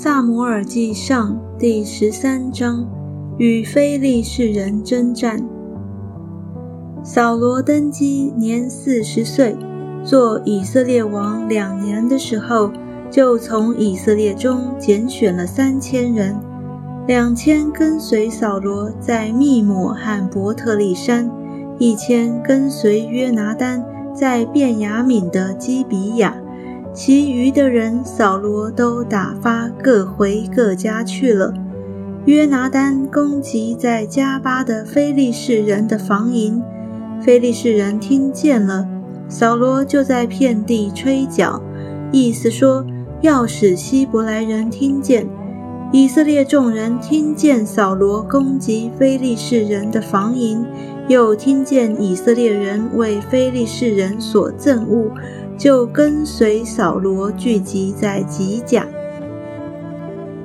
萨摩尔记上第十三章，与非利士人征战。扫罗登基年四十岁，做以色列王两年的时候，就从以色列中拣选了三千人，两千跟随扫罗在密抹和伯特利山，一千跟随约拿丹在便雅敏的基比亚。其余的人，扫罗都打发各回各家去了。约拿丹攻击在加巴的非利士人的防营，非利士人听见了，扫罗就在遍地吹角，意思说要使希伯来人听见。以色列众人听见扫罗攻击非利士人的防营，又听见以色列人为非利士人所憎恶。就跟随扫罗聚集在吉甲。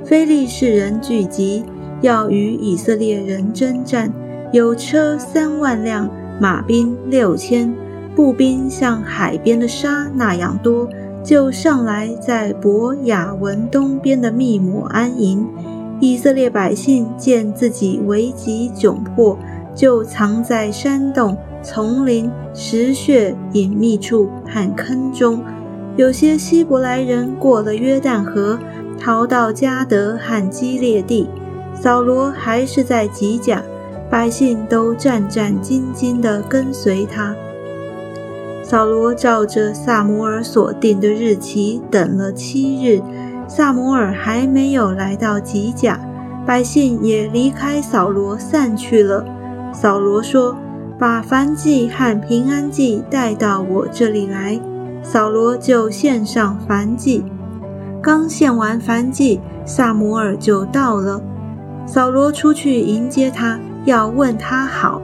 非利士人聚集，要与以色列人征战，有车三万辆，马兵六千，步兵像海边的沙那样多，就上来在伯雅文东边的密抹安营。以色列百姓见自己危急窘迫，就藏在山洞。丛林、石穴、隐秘处和坑中，有些希伯来人过了约旦河，逃到加德和基列地。扫罗还是在吉甲，百姓都战战兢兢地跟随他。扫罗照着萨摩尔所定的日期等了七日，萨摩尔还没有来到吉甲，百姓也离开扫罗散去了。扫罗说。把燔祭和平安祭带到我这里来，扫罗就献上燔祭。刚献完燔祭，萨摩尔就到了。扫罗出去迎接他，要问他好。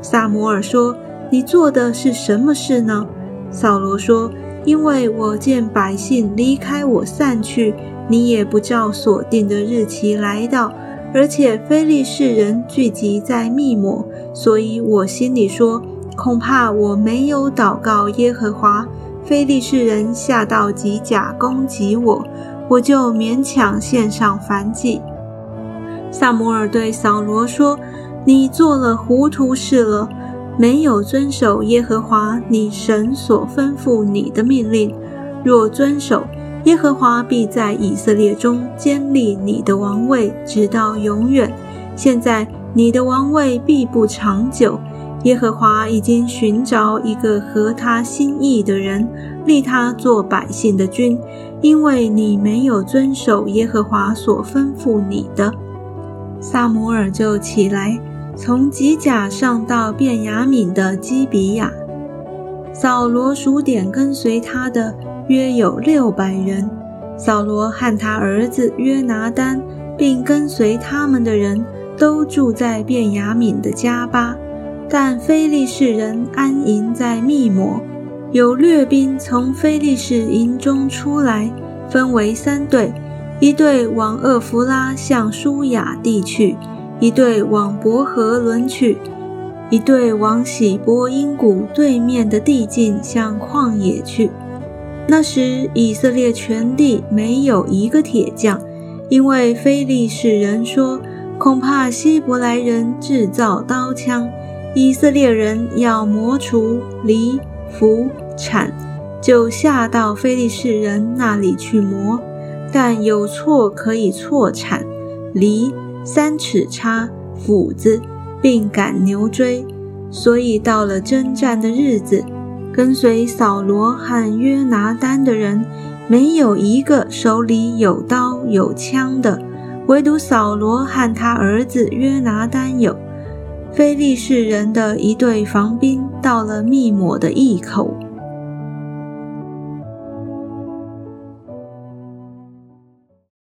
萨摩尔说：“你做的是什么事呢？”扫罗说：“因为我见百姓离开我散去，你也不照所定的日期来到。”而且非利士人聚集在密抹，所以我心里说，恐怕我没有祷告耶和华，非利士人下到吉甲攻击我，我就勉强献上燔祭。萨摩尔对扫罗说：“你做了糊涂事了，没有遵守耶和华你神所吩咐你的命令。若遵守，”耶和华必在以色列中坚立你的王位，直到永远。现在你的王位必不长久。耶和华已经寻找一个合他心意的人，立他做百姓的君，因为你没有遵守耶和华所吩咐你的。萨摩尔就起来，从吉甲上到便雅敏的基比亚。扫罗数点跟随他的。约有六百人，扫罗和他儿子约拿丹，并跟随他们的人都住在便雅敏的加巴，但非利士人安营在密抹。有掠兵从非利士营中出来，分为三队：一队往厄弗拉向舒雅地去，一队往伯和伦去，一队往喜波因谷对面的地境向旷野去。那时，以色列全地没有一个铁匠，因为非利士人说，恐怕希伯来人制造刀枪，以色列人要磨除犁、斧、铲，就下到非利士人那里去磨。但有错可以错铲、犁、三尺叉、斧子，并赶牛追，所以到了征战的日子。跟随扫罗和约拿丹的人，没有一个手里有刀有枪的，唯独扫罗和他儿子约拿丹有。非利士人的一队防兵到了密抹的隘口。